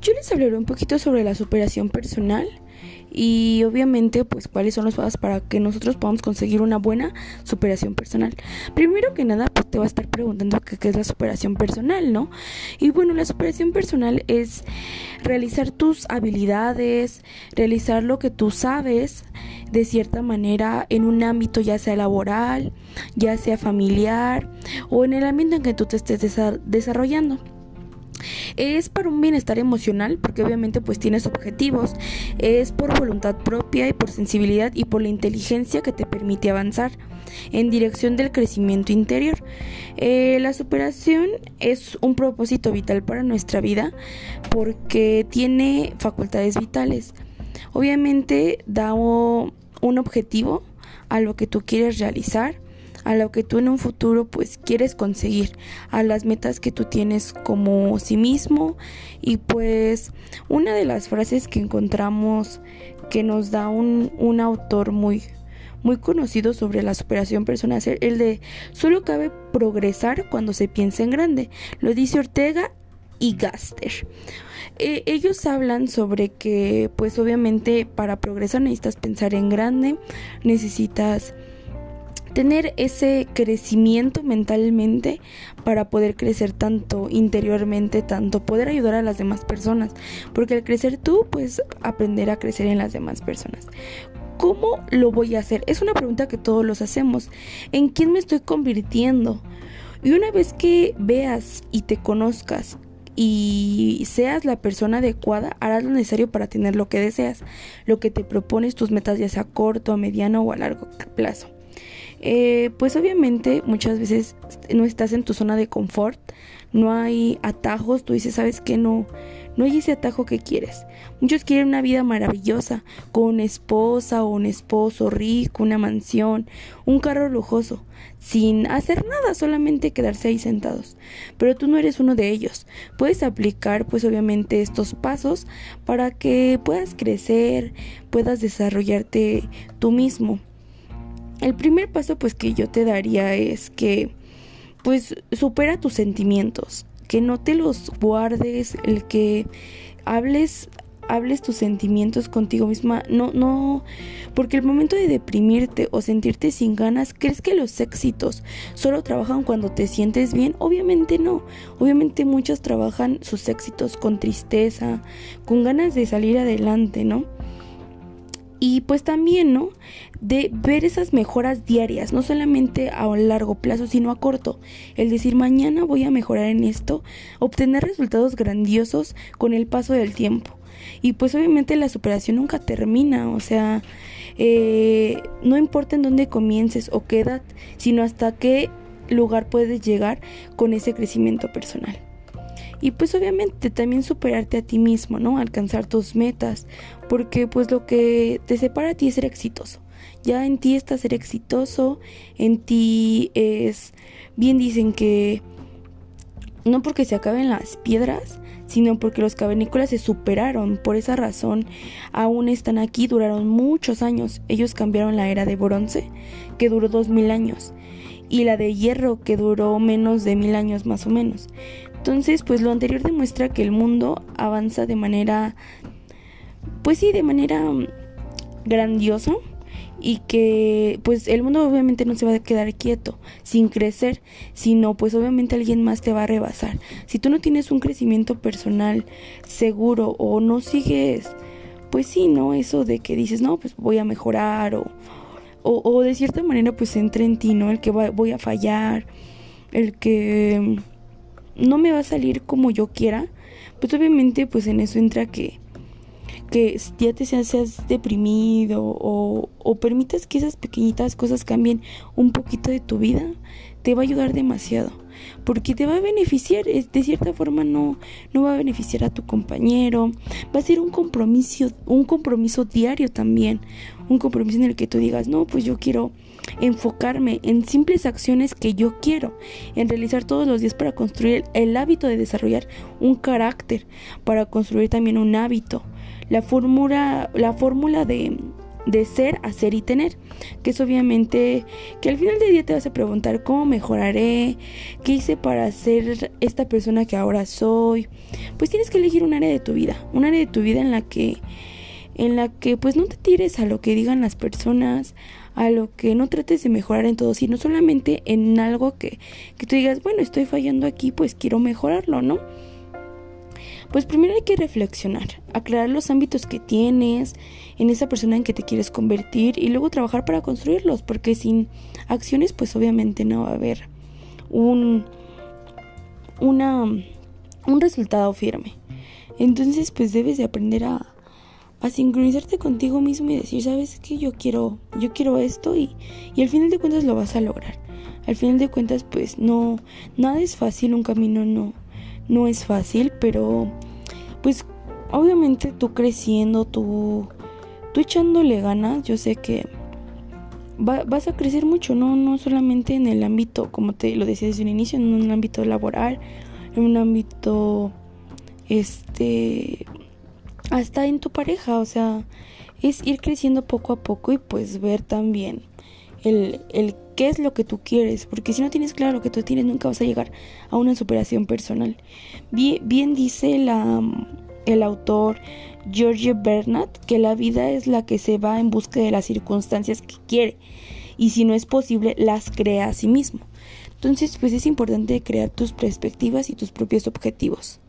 Yo les hablaré un poquito sobre la superación personal y obviamente pues cuáles son los pasos para que nosotros podamos conseguir una buena superación personal. Primero que nada pues te va a estar preguntando qué, es la superación personal, ¿no? Y bueno, la superación personal es realizar tus habilidades, realizar lo que tú sabes de cierta manera en un ámbito ya sea laboral, ya sea familiar o en el ambiente en que tú te estés desarrollando. Es para un bienestar emocional, porque obviamente pues tienes objetivos. Es por voluntad propia y por sensibilidad y por la inteligencia que te permite avanzar en dirección del crecimiento interior. Eh, la superación es un propósito vital para nuestra vida porque tiene facultades vitales. Obviamente da un objetivo a lo que tú quieres realizar a lo que tú en un futuro pues quieres conseguir, a las metas que tú tienes como sí mismo y pues una de las frases que encontramos que nos da un, un autor muy muy conocido sobre la superación personal, el de solo cabe progresar cuando se piensa en grande, lo dice Ortega y Gaster. Eh, ellos hablan sobre que pues obviamente para progresar necesitas pensar en grande, necesitas tener ese crecimiento mentalmente para poder crecer tanto interiormente, tanto poder ayudar a las demás personas, porque al crecer tú, pues aprender a crecer en las demás personas. ¿Cómo lo voy a hacer? Es una pregunta que todos los hacemos. ¿En quién me estoy convirtiendo? Y una vez que veas y te conozcas y seas la persona adecuada, harás lo necesario para tener lo que deseas, lo que te propones, tus metas ya sea a corto, a mediano o a largo plazo. Eh, pues obviamente muchas veces no estás en tu zona de confort, no hay atajos, tú dices, sabes que no, no hay ese atajo que quieres. Muchos quieren una vida maravillosa, con una esposa o un esposo rico, una mansión, un carro lujoso, sin hacer nada, solamente quedarse ahí sentados. Pero tú no eres uno de ellos. Puedes aplicar pues obviamente estos pasos para que puedas crecer, puedas desarrollarte tú mismo. El primer paso pues que yo te daría es que pues supera tus sentimientos, que no te los guardes, el que hables hables tus sentimientos contigo misma, no no porque el momento de deprimirte o sentirte sin ganas, ¿crees que los éxitos solo trabajan cuando te sientes bien? Obviamente no. Obviamente muchos trabajan sus éxitos con tristeza, con ganas de salir adelante, ¿no? Y pues también, ¿no? De ver esas mejoras diarias, no solamente a largo plazo, sino a corto. El decir, mañana voy a mejorar en esto, obtener resultados grandiosos con el paso del tiempo. Y pues obviamente la superación nunca termina, o sea, eh, no importa en dónde comiences o qué edad, sino hasta qué lugar puedes llegar con ese crecimiento personal. Y pues obviamente también superarte a ti mismo, ¿no? Alcanzar tus metas, porque pues lo que te separa a ti es ser exitoso. Ya en ti está ser exitoso, en ti es, bien dicen que no porque se acaben las piedras, sino porque los cavernícolas se superaron. Por esa razón, aún están aquí, duraron muchos años. Ellos cambiaron la era de bronce, que duró dos mil años, y la de hierro, que duró menos de mil años más o menos. Entonces, pues lo anterior demuestra que el mundo avanza de manera, pues sí, de manera mm, grandiosa y que pues el mundo obviamente no se va a quedar quieto sin crecer, sino pues obviamente alguien más te va a rebasar. Si tú no tienes un crecimiento personal seguro o no sigues, pues sí, ¿no? Eso de que dices, no, pues voy a mejorar o, o, de cierta manera pues entra en ti, ¿no? El que voy a fallar, el que no me va a salir como yo quiera, pues obviamente pues en eso entra que, que ya te seas, deprimido o, o permitas que esas pequeñitas cosas cambien un poquito de tu vida, te va a ayudar demasiado porque te va a beneficiar, de cierta forma no, no va a beneficiar a tu compañero, va a ser un compromiso, un compromiso diario también, un compromiso en el que tú digas, no, pues yo quiero enfocarme en simples acciones que yo quiero, en realizar todos los días para construir el hábito de desarrollar un carácter, para construir también un hábito. La fórmula, la fórmula de de ser, hacer y tener, que es obviamente que al final del día te vas a preguntar cómo mejoraré, qué hice para ser esta persona que ahora soy. Pues tienes que elegir un área de tu vida, un área de tu vida en la que en la que pues no te tires a lo que digan las personas, a lo que no trates de mejorar en todo, sino solamente en algo que, que tú digas, bueno, estoy fallando aquí, pues quiero mejorarlo, ¿no? Pues primero hay que reflexionar, aclarar los ámbitos que tienes en esa persona en que te quieres convertir y luego trabajar para construirlos, porque sin acciones pues obviamente no va a haber un, una, un resultado firme. Entonces pues debes de aprender a, a sincronizarte contigo mismo y decir, sabes que yo quiero, yo quiero esto y, y al final de cuentas lo vas a lograr. Al final de cuentas pues no, nada es fácil, un camino no, no es fácil, pero pues obviamente tú creciendo, tú, tú echándole ganas, yo sé que vas a crecer mucho, ¿no? no solamente en el ámbito, como te lo decía desde un inicio, en un ámbito laboral, en un ámbito, este, hasta en tu pareja, o sea, es ir creciendo poco a poco y pues ver también el, el qué es lo que tú quieres, porque si no tienes claro lo que tú tienes, nunca vas a llegar a una superación personal. Bien, bien dice la, el autor George Bernard que la vida es la que se va en busca de las circunstancias que quiere y si no es posible las crea a sí mismo. Entonces, pues es importante crear tus perspectivas y tus propios objetivos.